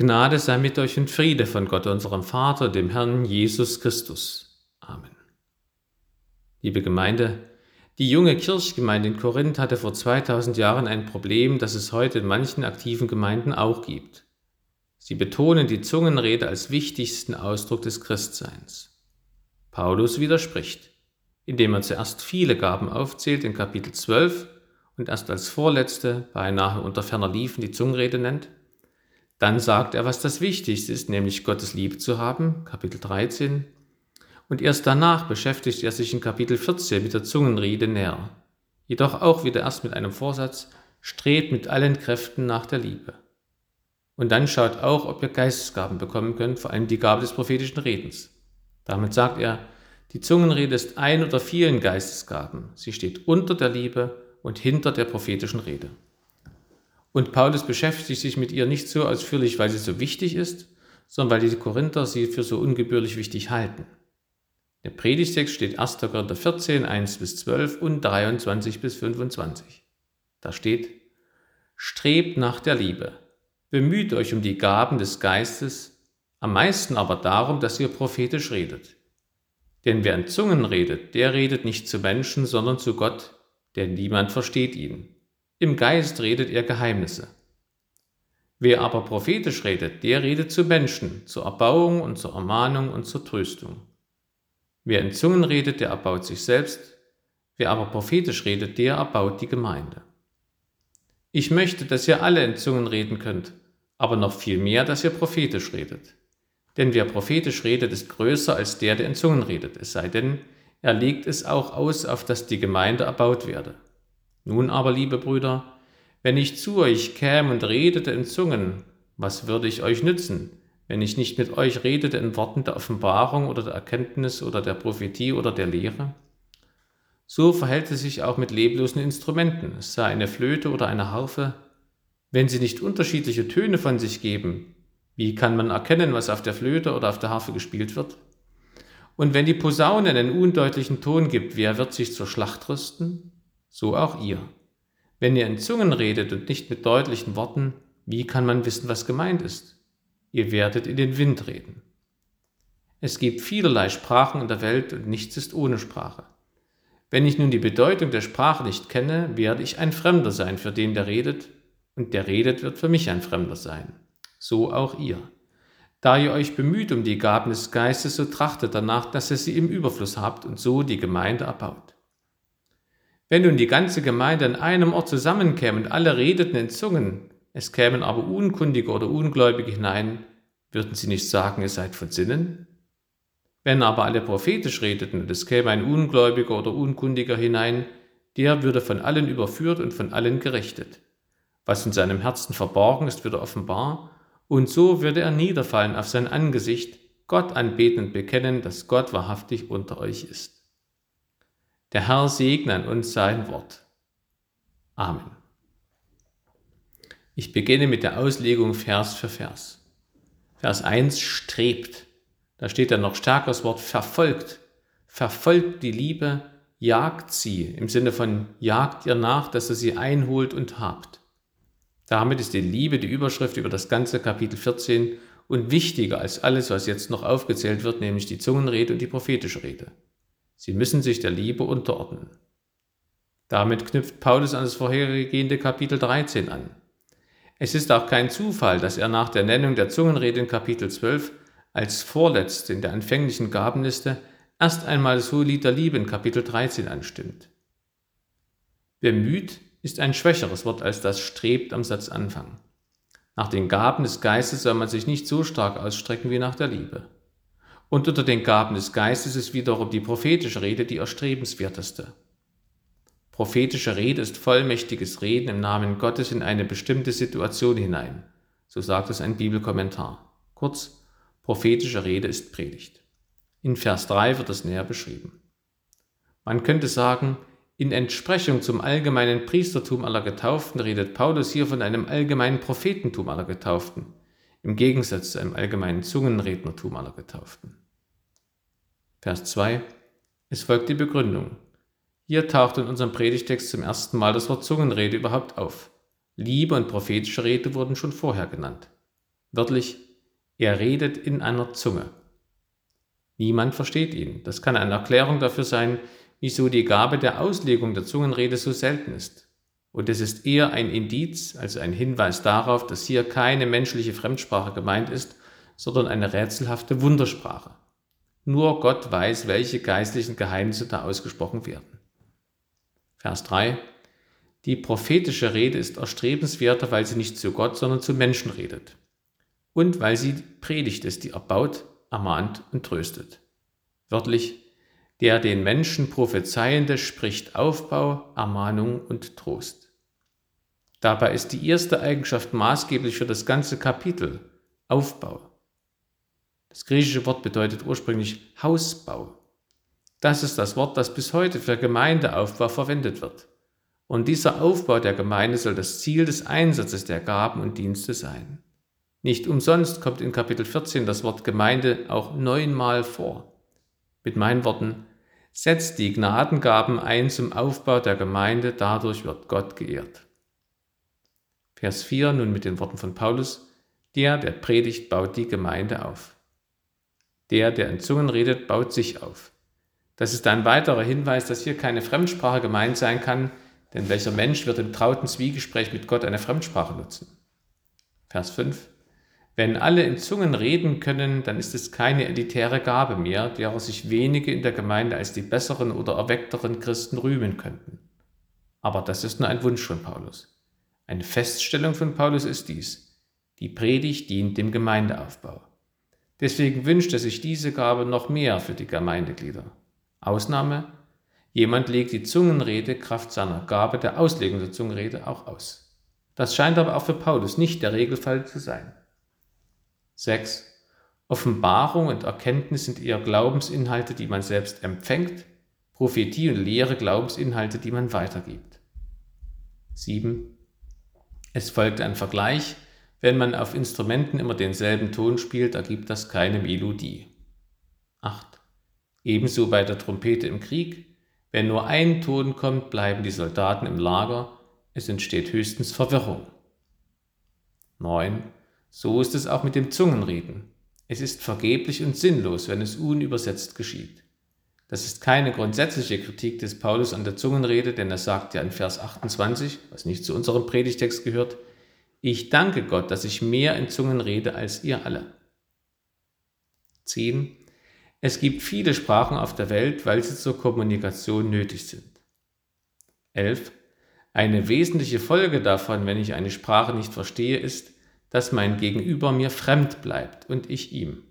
Gnade sei mit euch und Friede von Gott, unserem Vater, dem Herrn Jesus Christus. Amen. Liebe Gemeinde, die junge Kirchgemeinde in Korinth hatte vor 2000 Jahren ein Problem, das es heute in manchen aktiven Gemeinden auch gibt. Sie betonen die Zungenrede als wichtigsten Ausdruck des Christseins. Paulus widerspricht, indem er zuerst viele Gaben aufzählt in Kapitel 12 und erst als vorletzte, beinahe unter ferner Liefen, die Zungenrede nennt. Dann sagt er, was das Wichtigste ist, nämlich Gottes Liebe zu haben, Kapitel 13. Und erst danach beschäftigt er sich in Kapitel 14 mit der Zungenrede näher. Jedoch auch wieder erst mit einem Vorsatz, strebt mit allen Kräften nach der Liebe. Und dann schaut auch, ob ihr Geistesgaben bekommen könnt, vor allem die Gabe des prophetischen Redens. Damit sagt er, die Zungenrede ist ein oder vielen Geistesgaben. Sie steht unter der Liebe und hinter der prophetischen Rede. Und Paulus beschäftigt sich mit ihr nicht so ausführlich, weil sie so wichtig ist, sondern weil die Korinther sie für so ungebührlich wichtig halten. Der Predigtext steht 1. Korinther 14, 1 bis 12 und 23 bis 25. Da steht, Strebt nach der Liebe, bemüht euch um die Gaben des Geistes, am meisten aber darum, dass ihr prophetisch redet. Denn wer in Zungen redet, der redet nicht zu Menschen, sondern zu Gott, denn niemand versteht ihn. Im Geist redet er Geheimnisse. Wer aber prophetisch redet, der redet zu Menschen, zur Erbauung und zur Ermahnung und zur Tröstung. Wer in Zungen redet, der erbaut sich selbst, wer aber prophetisch redet, der erbaut die Gemeinde. Ich möchte, dass ihr alle in Zungen reden könnt, aber noch viel mehr, dass ihr prophetisch redet. Denn wer prophetisch redet, ist größer als der, der in Zungen redet, es sei denn, er legt es auch aus, auf dass die Gemeinde erbaut werde. Nun aber, liebe Brüder, wenn ich zu euch käme und redete in Zungen, was würde ich euch nützen, wenn ich nicht mit euch redete in Worten der Offenbarung oder der Erkenntnis oder der Prophetie oder der Lehre? So verhält es sich auch mit leblosen Instrumenten, es sei eine Flöte oder eine Harfe. Wenn sie nicht unterschiedliche Töne von sich geben, wie kann man erkennen, was auf der Flöte oder auf der Harfe gespielt wird? Und wenn die Posaune einen undeutlichen Ton gibt, wer wird sich zur Schlacht rüsten? So auch ihr. Wenn ihr in Zungen redet und nicht mit deutlichen Worten, wie kann man wissen, was gemeint ist? Ihr werdet in den Wind reden. Es gibt vielerlei Sprachen in der Welt und nichts ist ohne Sprache. Wenn ich nun die Bedeutung der Sprache nicht kenne, werde ich ein Fremder sein für den, der redet, und der redet wird für mich ein Fremder sein. So auch ihr. Da ihr euch bemüht um die Gaben des Geistes, so trachtet danach, dass ihr sie im Überfluss habt und so die Gemeinde erbaut. Wenn nun die ganze Gemeinde an einem Ort zusammenkäme und alle redeten in Zungen, es kämen aber Unkundige oder Ungläubige hinein, würden sie nicht sagen, ihr seid von Sinnen? Wenn aber alle prophetisch redeten und es käme ein Ungläubiger oder Unkundiger hinein, der würde von allen überführt und von allen gerichtet. Was in seinem Herzen verborgen ist, würde offenbar, und so würde er niederfallen auf sein Angesicht, Gott anbeten und bekennen, dass Gott wahrhaftig unter euch ist. Der Herr segne an uns sein Wort. Amen. Ich beginne mit der Auslegung Vers für Vers. Vers 1 strebt. Da steht dann noch stärker das Wort verfolgt. Verfolgt die Liebe, jagt sie, im Sinne von jagt ihr nach, dass ihr sie einholt und habt. Damit ist die Liebe die Überschrift über das ganze Kapitel 14 und wichtiger als alles, was jetzt noch aufgezählt wird, nämlich die Zungenrede und die prophetische Rede. Sie müssen sich der Liebe unterordnen. Damit knüpft Paulus an das vorhergehende Kapitel 13 an. Es ist auch kein Zufall, dass er nach der Nennung der Zungenrede in Kapitel 12 als vorletzt in der anfänglichen Gabenliste erst einmal das Hohelied der Liebe in Kapitel 13 anstimmt. Bemüht ist ein schwächeres Wort als das strebt am Satzanfang. Nach den Gaben des Geistes soll man sich nicht so stark ausstrecken wie nach der Liebe. Und unter den Gaben des Geistes ist wiederum die prophetische Rede die erstrebenswerteste. Prophetische Rede ist vollmächtiges Reden im Namen Gottes in eine bestimmte Situation hinein. So sagt es ein Bibelkommentar. Kurz, prophetische Rede ist Predigt. In Vers 3 wird es näher beschrieben. Man könnte sagen, in Entsprechung zum allgemeinen Priestertum aller Getauften redet Paulus hier von einem allgemeinen Prophetentum aller Getauften, im Gegensatz zu einem allgemeinen Zungenrednertum aller Getauften. Vers 2. Es folgt die Begründung. Hier taucht in unserem Predigtext zum ersten Mal das Wort Zungenrede überhaupt auf. Liebe und prophetische Rede wurden schon vorher genannt. Wörtlich, er redet in einer Zunge. Niemand versteht ihn. Das kann eine Erklärung dafür sein, wieso die Gabe der Auslegung der Zungenrede so selten ist. Und es ist eher ein Indiz, also ein Hinweis darauf, dass hier keine menschliche Fremdsprache gemeint ist, sondern eine rätselhafte Wundersprache. Nur Gott weiß, welche geistlichen Geheimnisse da ausgesprochen werden. Vers 3. Die prophetische Rede ist erstrebenswerter, weil sie nicht zu Gott, sondern zu Menschen redet. Und weil sie Predigt ist, die erbaut, ermahnt und tröstet. Wörtlich, der den Menschen prophezeiende spricht Aufbau, Ermahnung und Trost. Dabei ist die erste Eigenschaft maßgeblich für das ganze Kapitel Aufbau. Das griechische Wort bedeutet ursprünglich Hausbau. Das ist das Wort, das bis heute für Gemeindeaufbau verwendet wird. Und dieser Aufbau der Gemeinde soll das Ziel des Einsatzes der Gaben und Dienste sein. Nicht umsonst kommt in Kapitel 14 das Wort Gemeinde auch neunmal vor. Mit meinen Worten, setzt die Gnadengaben ein zum Aufbau der Gemeinde, dadurch wird Gott geehrt. Vers 4 nun mit den Worten von Paulus, der, der predigt, baut die Gemeinde auf. Der, der in Zungen redet, baut sich auf. Das ist ein weiterer Hinweis, dass hier keine Fremdsprache gemeint sein kann, denn welcher Mensch wird im trauten Zwiegespräch mit Gott eine Fremdsprache nutzen? Vers 5. Wenn alle in Zungen reden können, dann ist es keine elitäre Gabe mehr, derer sich wenige in der Gemeinde als die besseren oder erweckteren Christen rühmen könnten. Aber das ist nur ein Wunsch von Paulus. Eine Feststellung von Paulus ist dies. Die Predigt dient dem Gemeindeaufbau. Deswegen wünscht er sich diese Gabe noch mehr für die Gemeindeglieder. Ausnahme, jemand legt die Zungenrede Kraft seiner Gabe der Auslegung der Zungenrede auch aus. Das scheint aber auch für Paulus nicht der Regelfall zu sein. 6. Offenbarung und Erkenntnis sind eher Glaubensinhalte, die man selbst empfängt, Prophetie und Lehre Glaubensinhalte, die man weitergibt. 7. Es folgt ein Vergleich wenn man auf Instrumenten immer denselben Ton spielt, ergibt das keine Melodie. 8. Ebenso bei der Trompete im Krieg. Wenn nur ein Ton kommt, bleiben die Soldaten im Lager. Es entsteht höchstens Verwirrung. 9. So ist es auch mit dem Zungenreden. Es ist vergeblich und sinnlos, wenn es unübersetzt geschieht. Das ist keine grundsätzliche Kritik des Paulus an der Zungenrede, denn er sagt ja in Vers 28, was nicht zu unserem Predigtext gehört, ich danke Gott, dass ich mehr in Zungen rede als ihr alle. 10. Es gibt viele Sprachen auf der Welt, weil sie zur Kommunikation nötig sind. 11. Eine wesentliche Folge davon, wenn ich eine Sprache nicht verstehe, ist, dass mein Gegenüber mir fremd bleibt und ich ihm.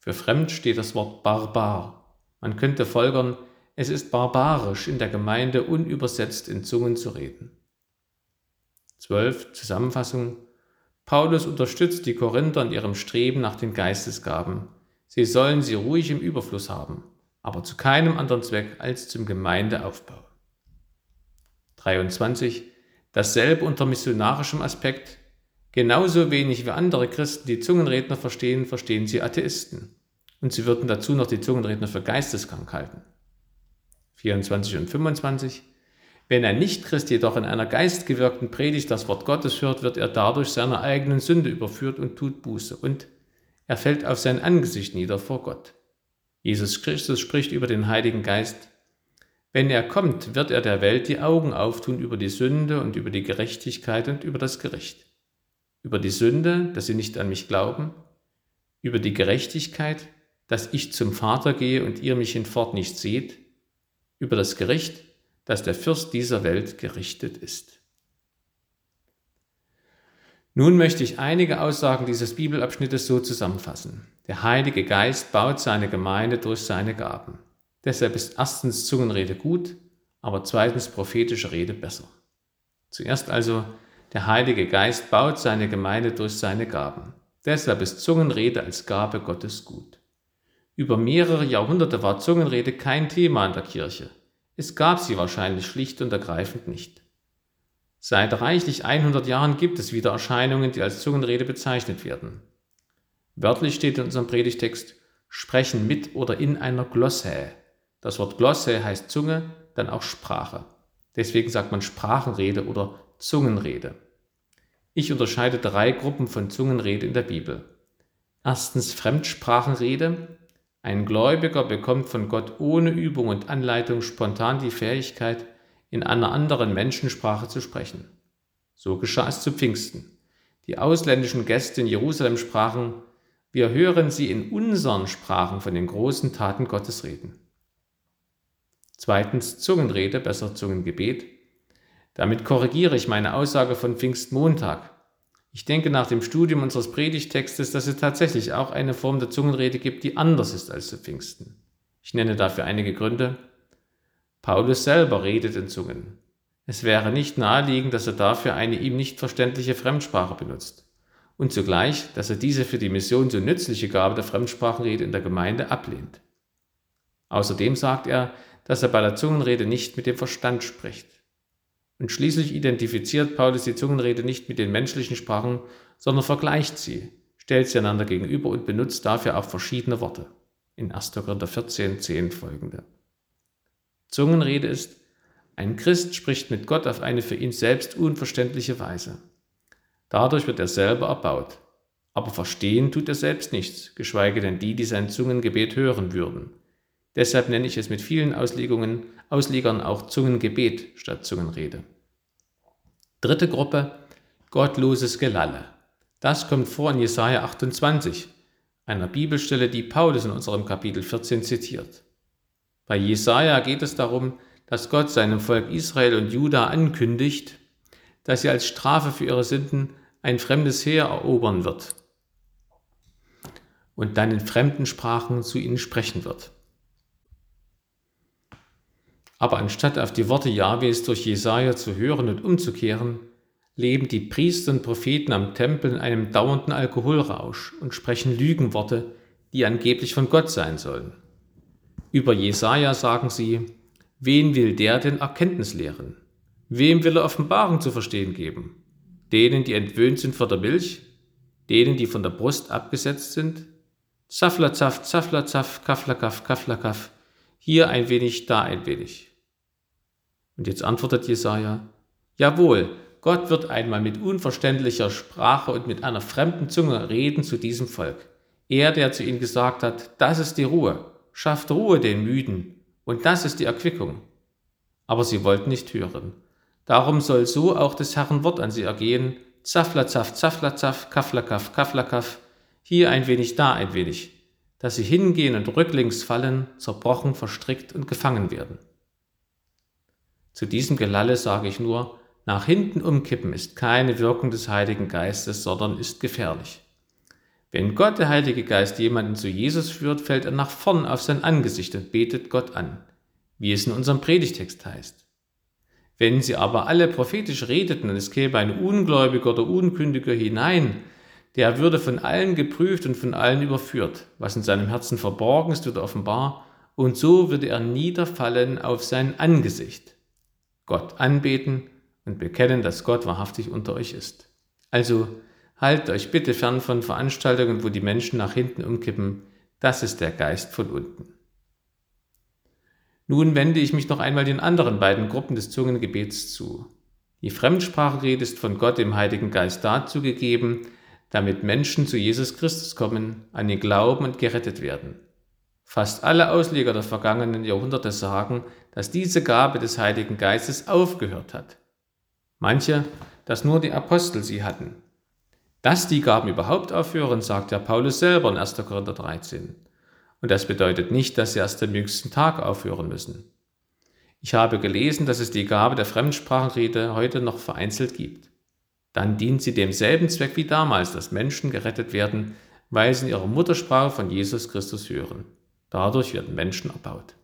Für fremd steht das Wort barbar. Man könnte folgern, es ist barbarisch, in der Gemeinde unübersetzt in Zungen zu reden. 12. Zusammenfassung. Paulus unterstützt die Korinther in ihrem Streben nach den Geistesgaben. Sie sollen sie ruhig im Überfluss haben, aber zu keinem anderen Zweck als zum Gemeindeaufbau. 23. Dasselbe unter missionarischem Aspekt. Genauso wenig wie andere Christen die Zungenredner verstehen, verstehen sie Atheisten. Und sie würden dazu noch die Zungenredner für geisteskrank halten. 24 und 25. Wenn ein Nichtchrist jedoch in einer geistgewirkten Predigt das Wort Gottes hört, wird er dadurch seiner eigenen Sünde überführt und tut Buße und er fällt auf sein Angesicht nieder vor Gott. Jesus Christus spricht über den Heiligen Geist. Wenn er kommt, wird er der Welt die Augen auftun über die Sünde und über die Gerechtigkeit und über das Gericht. Über die Sünde, dass sie nicht an mich glauben, über die Gerechtigkeit, dass ich zum Vater gehe und ihr mich hinfort nicht seht, über das Gericht, dass der Fürst dieser Welt gerichtet ist. Nun möchte ich einige Aussagen dieses Bibelabschnittes so zusammenfassen. Der Heilige Geist baut seine Gemeinde durch seine Gaben. Deshalb ist erstens Zungenrede gut, aber zweitens prophetische Rede besser. Zuerst also, der Heilige Geist baut seine Gemeinde durch seine Gaben. Deshalb ist Zungenrede als Gabe Gottes gut. Über mehrere Jahrhunderte war Zungenrede kein Thema in der Kirche. Es gab sie wahrscheinlich schlicht und ergreifend nicht. Seit reichlich 100 Jahren gibt es wieder Erscheinungen, die als Zungenrede bezeichnet werden. Wörtlich steht in unserem Predigtext sprechen mit oder in einer Glosse. Das Wort Glosse heißt Zunge, dann auch Sprache. Deswegen sagt man Sprachenrede oder Zungenrede. Ich unterscheide drei Gruppen von Zungenrede in der Bibel. Erstens Fremdsprachenrede. Ein Gläubiger bekommt von Gott ohne Übung und Anleitung spontan die Fähigkeit, in einer anderen Menschensprache zu sprechen. So geschah es zu Pfingsten. Die ausländischen Gäste in Jerusalem sprachen, wir hören sie in unseren Sprachen von den großen Taten Gottes reden. Zweitens Zungenrede, besser Zungengebet. Damit korrigiere ich meine Aussage von Pfingstmontag. Ich denke nach dem Studium unseres Predigtextes, dass es tatsächlich auch eine Form der Zungenrede gibt, die anders ist als zu Pfingsten. Ich nenne dafür einige Gründe. Paulus selber redet in Zungen. Es wäre nicht naheliegend, dass er dafür eine ihm nicht verständliche Fremdsprache benutzt und zugleich, dass er diese für die Mission so nützliche Gabe der Fremdsprachenrede in der Gemeinde ablehnt. Außerdem sagt er, dass er bei der Zungenrede nicht mit dem Verstand spricht. Und schließlich identifiziert Paulus die Zungenrede nicht mit den menschlichen Sprachen, sondern vergleicht sie, stellt sie einander gegenüber und benutzt dafür auch verschiedene Worte. In 1. Korinther 14, 10 folgende. Zungenrede ist, ein Christ spricht mit Gott auf eine für ihn selbst unverständliche Weise. Dadurch wird er selber erbaut. Aber verstehen tut er selbst nichts, geschweige denn die, die sein Zungengebet hören würden. Deshalb nenne ich es mit vielen Auslegungen, Auslegern auch Zungengebet statt Zungenrede. Dritte Gruppe, gottloses Gelalle. Das kommt vor in Jesaja 28, einer Bibelstelle, die Paulus in unserem Kapitel 14 zitiert. Bei Jesaja geht es darum, dass Gott seinem Volk Israel und Juda ankündigt, dass sie als Strafe für ihre Sünden ein fremdes Heer erobern wird und dann in fremden Sprachen zu ihnen sprechen wird. Aber anstatt auf die Worte Jahwes durch Jesaja zu hören und umzukehren, leben die Priester und Propheten am Tempel in einem dauernden Alkoholrausch und sprechen Lügenworte, die angeblich von Gott sein sollen. Über Jesaja sagen sie, Wen will der denn Erkenntnis lehren? Wem will er Offenbarung zu verstehen geben? Denen, die entwöhnt sind vor der Milch? Denen, die von der Brust abgesetzt sind? Zaflazaff, Zaflazaff, Kaflakaff, Kaflakaff. Hier ein wenig, da ein wenig. Und jetzt antwortet Jesaja: Jawohl, Gott wird einmal mit unverständlicher Sprache und mit einer fremden Zunge reden zu diesem Volk. Er, der zu ihnen gesagt hat: Das ist die Ruhe, schafft Ruhe den Müden und das ist die Erquickung. Aber sie wollten nicht hören. Darum soll so auch des Herrn Wort an sie ergehen. Zaflazaff, Zaflazaff, Kaflakaff, Kaflakaff. Hier ein wenig, da ein wenig. Dass sie hingehen und rücklings fallen, zerbrochen, verstrickt und gefangen werden. Zu diesem Gelalle sage ich nur, nach hinten umkippen ist keine Wirkung des Heiligen Geistes, sondern ist gefährlich. Wenn Gott, der Heilige Geist, jemanden zu Jesus führt, fällt er nach vorn auf sein Angesicht und betet Gott an, wie es in unserem Predigtext heißt. Wenn sie aber alle prophetisch redeten und es käme ein Ungläubiger oder Unkündiger hinein, der würde von allen geprüft und von allen überführt. Was in seinem Herzen verborgen ist, wird offenbar, und so würde er niederfallen auf sein Angesicht. Gott anbeten und bekennen, dass Gott wahrhaftig unter euch ist. Also Haltet euch bitte fern von Veranstaltungen, wo die Menschen nach hinten umkippen. Das ist der Geist von unten. Nun wende ich mich noch einmal den anderen beiden Gruppen des Zungengebets zu. Die Fremdsprachenrede ist von Gott dem Heiligen Geist dazu gegeben, damit Menschen zu Jesus Christus kommen, an ihn glauben und gerettet werden. Fast alle Ausleger der vergangenen Jahrhunderte sagen, dass diese Gabe des Heiligen Geistes aufgehört hat. Manche, dass nur die Apostel sie hatten. Dass die Gaben überhaupt aufhören, sagt ja Paulus selber in 1. Korinther 13. Und das bedeutet nicht, dass sie erst am jüngsten Tag aufhören müssen. Ich habe gelesen, dass es die Gabe der Fremdsprachenrede heute noch vereinzelt gibt. Dann dient sie demselben Zweck wie damals, dass Menschen gerettet werden, weil sie in ihrer Muttersprache von Jesus Christus hören. Dadurch werden Menschen erbaut.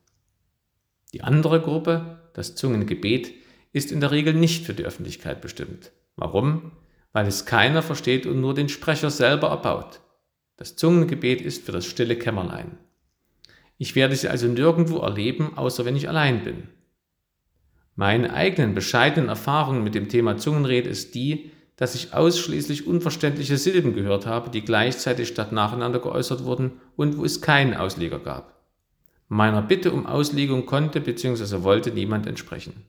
Die andere Gruppe, das Zungengebet, ist in der Regel nicht für die Öffentlichkeit bestimmt. Warum? weil es keiner versteht und nur den Sprecher selber erbaut. Das Zungengebet ist für das stille Kämmerlein. Ich werde sie also nirgendwo erleben, außer wenn ich allein bin. Meine eigenen bescheidenen Erfahrungen mit dem Thema Zungenrede ist die, dass ich ausschließlich unverständliche Silben gehört habe, die gleichzeitig statt nacheinander geäußert wurden und wo es keinen Ausleger gab. Meiner Bitte um Auslegung konnte bzw. wollte niemand entsprechen.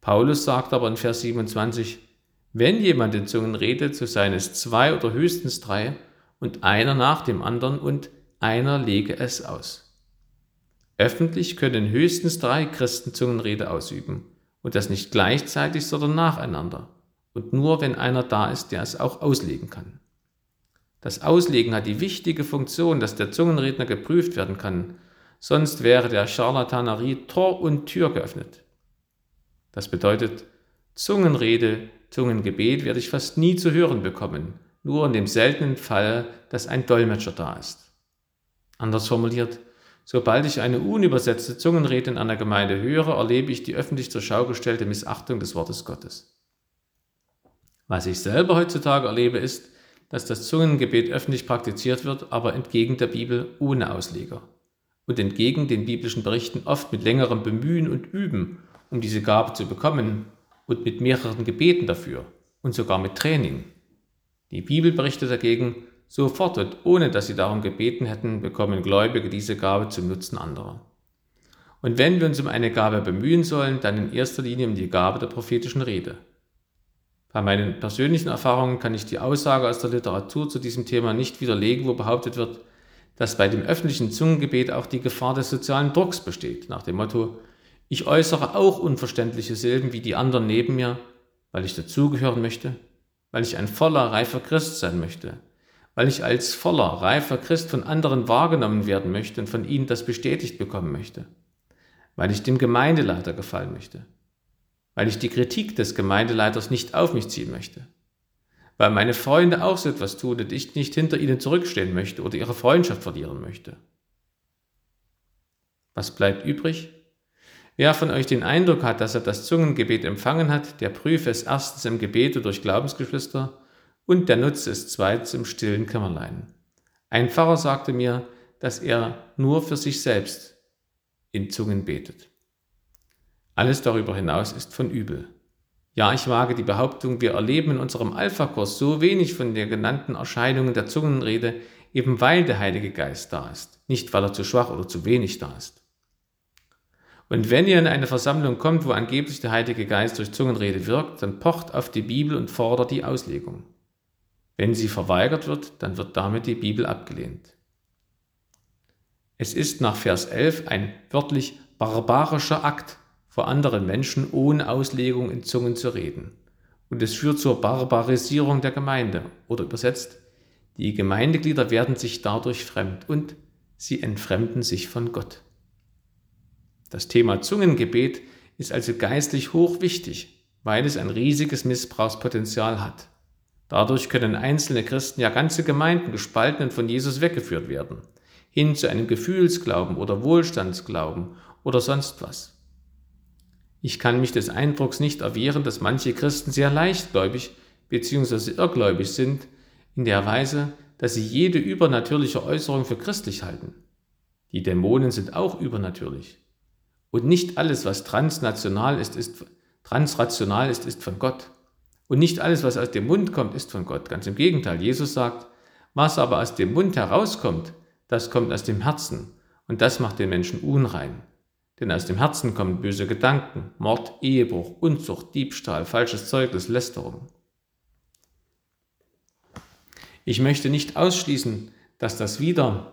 Paulus sagt aber in Vers 27, Wenn jemand in Zungen redet, so seien es zwei oder höchstens drei und einer nach dem anderen und einer lege es aus. Öffentlich können höchstens drei Christen Zungenrede ausüben und das nicht gleichzeitig, sondern nacheinander und nur wenn einer da ist, der es auch auslegen kann. Das Auslegen hat die wichtige Funktion, dass der Zungenredner geprüft werden kann, sonst wäre der Charlatanerie Tor und Tür geöffnet. Das bedeutet, Zungenrede, Zungengebet werde ich fast nie zu hören bekommen, nur in dem seltenen Fall, dass ein Dolmetscher da ist. Anders formuliert, sobald ich eine unübersetzte Zungenrede in einer Gemeinde höre, erlebe ich die öffentlich zur Schau gestellte Missachtung des Wortes Gottes. Was ich selber heutzutage erlebe, ist, dass das Zungengebet öffentlich praktiziert wird, aber entgegen der Bibel ohne Ausleger und entgegen den biblischen Berichten oft mit längerem Bemühen und Üben, um diese Gabe zu bekommen und mit mehreren Gebeten dafür und sogar mit Training. Die Bibel berichtet dagegen, sofort und ohne dass sie darum gebeten hätten, bekommen Gläubige diese Gabe zum Nutzen anderer. Und wenn wir uns um eine Gabe bemühen sollen, dann in erster Linie um die Gabe der prophetischen Rede. Bei meinen persönlichen Erfahrungen kann ich die Aussage aus der Literatur zu diesem Thema nicht widerlegen, wo behauptet wird, dass bei dem öffentlichen Zungengebet auch die Gefahr des sozialen Drucks besteht, nach dem Motto, ich äußere auch unverständliche Silben wie die anderen neben mir, weil ich dazugehören möchte, weil ich ein voller, reifer Christ sein möchte, weil ich als voller, reifer Christ von anderen wahrgenommen werden möchte und von ihnen das bestätigt bekommen möchte, weil ich dem Gemeindeleiter gefallen möchte, weil ich die Kritik des Gemeindeleiters nicht auf mich ziehen möchte, weil meine Freunde auch so etwas tun und ich nicht hinter ihnen zurückstehen möchte oder ihre Freundschaft verlieren möchte. Was bleibt übrig? Wer von euch den Eindruck hat, dass er das Zungengebet empfangen hat, der prüfe es erstens im Gebet durch Glaubensgeschwister und der nutze es zweitens im stillen Kämmerlein. Ein Pfarrer sagte mir, dass er nur für sich selbst in Zungen betet. Alles darüber hinaus ist von übel. Ja, ich wage die Behauptung, wir erleben in unserem Alpha-Kurs so wenig von den genannten Erscheinungen der Zungenrede, eben weil der Heilige Geist da ist, nicht weil er zu schwach oder zu wenig da ist. Und wenn ihr in eine Versammlung kommt, wo angeblich der Heilige Geist durch Zungenrede wirkt, dann pocht auf die Bibel und fordert die Auslegung. Wenn sie verweigert wird, dann wird damit die Bibel abgelehnt. Es ist nach Vers 11 ein wörtlich barbarischer Akt, vor anderen Menschen ohne Auslegung in Zungen zu reden. Und es führt zur Barbarisierung der Gemeinde. Oder übersetzt, die Gemeindeglieder werden sich dadurch fremd und sie entfremden sich von Gott. Das Thema Zungengebet ist also geistlich hoch wichtig, weil es ein riesiges Missbrauchspotenzial hat. Dadurch können einzelne Christen, ja ganze Gemeinden gespalten und von Jesus weggeführt werden, hin zu einem Gefühlsglauben oder Wohlstandsglauben oder sonst was. Ich kann mich des Eindrucks nicht erwehren, dass manche Christen sehr leichtgläubig bzw. irrgläubig sind, in der Weise, dass sie jede übernatürliche Äußerung für christlich halten. Die Dämonen sind auch übernatürlich. Und nicht alles, was transnational ist, ist transrational ist, ist von Gott. Und nicht alles, was aus dem Mund kommt, ist von Gott. Ganz im Gegenteil. Jesus sagt, was aber aus dem Mund herauskommt, das kommt aus dem Herzen. Und das macht den Menschen unrein. Denn aus dem Herzen kommen böse Gedanken, Mord, Ehebruch, Unzucht, Diebstahl, falsches Zeugnis, Lästerung. Ich möchte nicht ausschließen, dass das wieder,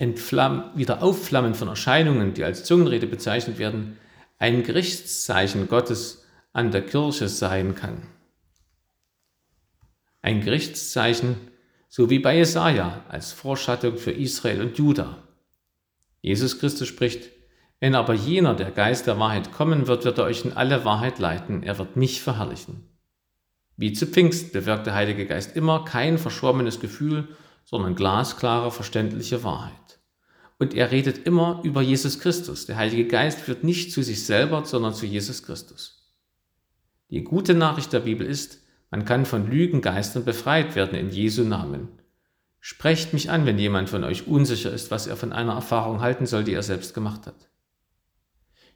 wieder Aufflammen von Erscheinungen, die als Zungenrede bezeichnet werden, ein Gerichtszeichen Gottes an der Kirche sein kann. Ein Gerichtszeichen, so wie bei Jesaja als Vorschattung für Israel und Juda. Jesus Christus spricht, wenn aber jener, der Geist der Wahrheit kommen wird, wird er euch in alle Wahrheit leiten, er wird mich verherrlichen. Wie zu Pfingst bewirkt der Heilige Geist immer kein verschwommenes Gefühl, sondern glasklare, verständliche Wahrheit. Und er redet immer über Jesus Christus. Der Heilige Geist führt nicht zu sich selber, sondern zu Jesus Christus. Die gute Nachricht der Bibel ist, man kann von Lügengeistern befreit werden in Jesu Namen. Sprecht mich an, wenn jemand von euch unsicher ist, was er von einer Erfahrung halten soll, die er selbst gemacht hat.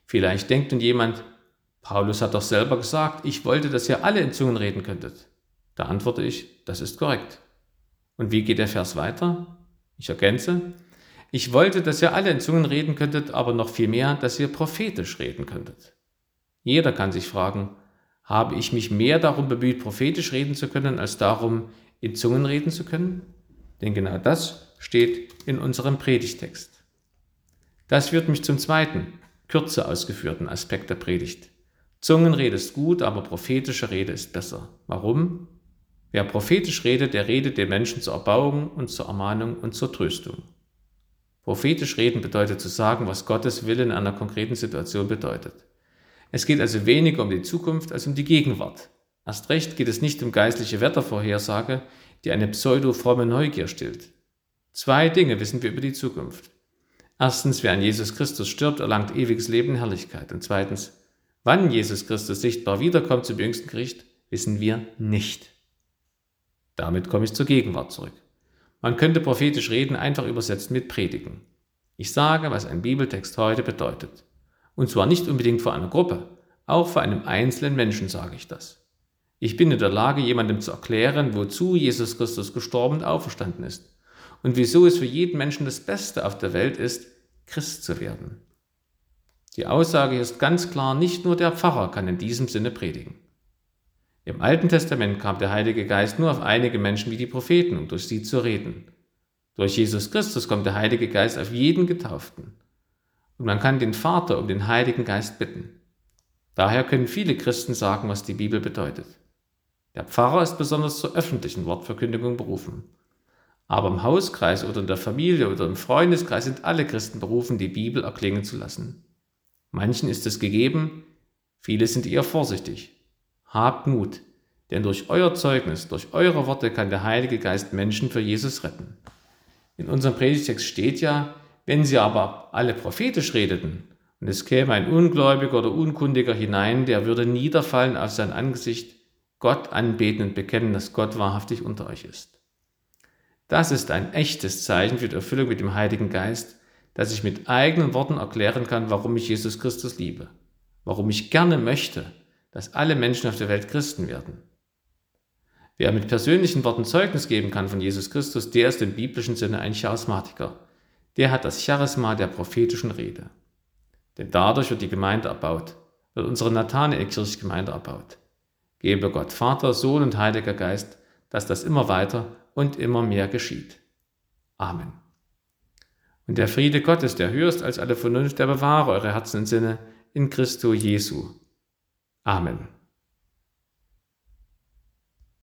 Vielleicht denkt nun jemand, Paulus hat doch selber gesagt, ich wollte, dass ihr alle in Zungen reden könntet. Da antworte ich, das ist korrekt. Und wie geht der Vers weiter? Ich ergänze, ich wollte, dass ihr alle in Zungen reden könntet, aber noch viel mehr, dass ihr prophetisch reden könntet. Jeder kann sich fragen, Habe ich mich mehr darum bemüht, prophetisch reden zu können, als darum, in Zungen reden zu können? Denn genau das steht in unserem Predigtext. Das führt mich zum zweiten, kürzer ausgeführten Aspekt der Predigt. Zungenrede ist gut, aber prophetische Rede ist besser. Warum? Wer prophetisch redet, der redet den Menschen zur Erbauung und zur Ermahnung und zur Tröstung. Prophetisch reden bedeutet zu sagen, was Gottes Wille in einer konkreten Situation bedeutet. Es geht also weniger um die Zukunft als um die Gegenwart. Erst recht geht es nicht um geistliche Wettervorhersage, die eine pseudo-fromme Neugier stillt. Zwei Dinge wissen wir über die Zukunft. Erstens, wer an Jesus Christus stirbt, erlangt ewiges Leben in Herrlichkeit. Und zweitens, wann Jesus Christus sichtbar wiederkommt zum jüngsten Gericht, wissen wir nicht. Damit komme ich zur Gegenwart zurück. Man könnte prophetisch reden einfach übersetzen mit predigen. Ich sage, was ein Bibeltext heute bedeutet. Und zwar nicht unbedingt vor einer Gruppe, auch vor einem einzelnen Menschen sage ich das. Ich bin in der Lage, jemandem zu erklären, wozu Jesus Christus gestorben und auferstanden ist und wieso es für jeden Menschen das Beste auf der Welt ist, Christ zu werden. Die Aussage ist ganz klar, nicht nur der Pfarrer kann in diesem Sinne predigen. Im Alten Testament kam der Heilige Geist nur auf einige Menschen wie die Propheten, um durch sie zu reden. Durch Jesus Christus kommt der Heilige Geist auf jeden Getauften. Und man kann den Vater um den Heiligen Geist bitten. Daher können viele Christen sagen, was die Bibel bedeutet. Der Pfarrer ist besonders zur öffentlichen Wortverkündigung berufen. Aber im Hauskreis oder in der Familie oder im Freundeskreis sind alle Christen berufen, die Bibel erklingen zu lassen. Manchen ist es gegeben, viele sind eher vorsichtig. Habt Mut, denn durch euer Zeugnis, durch eure Worte kann der Heilige Geist Menschen für Jesus retten. In unserem Predigtext steht ja, wenn sie aber alle prophetisch redeten und es käme ein Ungläubiger oder Unkundiger hinein, der würde niederfallen auf sein Angesicht, Gott anbeten und bekennen, dass Gott wahrhaftig unter euch ist. Das ist ein echtes Zeichen für die Erfüllung mit dem Heiligen Geist, dass ich mit eigenen Worten erklären kann, warum ich Jesus Christus liebe, warum ich gerne möchte, dass alle Menschen auf der Welt Christen werden. Wer mit persönlichen Worten Zeugnis geben kann von Jesus Christus, der ist im biblischen Sinne ein Charismatiker. Der hat das Charisma der prophetischen Rede. Denn dadurch wird die Gemeinde erbaut, wird unsere Nathanael-Kirchgemeinde erbaut. Gebe Gott Vater, Sohn und Heiliger Geist, dass das immer weiter und immer mehr geschieht. Amen. Und der Friede Gottes, der höher ist als alle Vernunft, der bewahre eure Herzen und Sinne in Christo Jesu. Amen.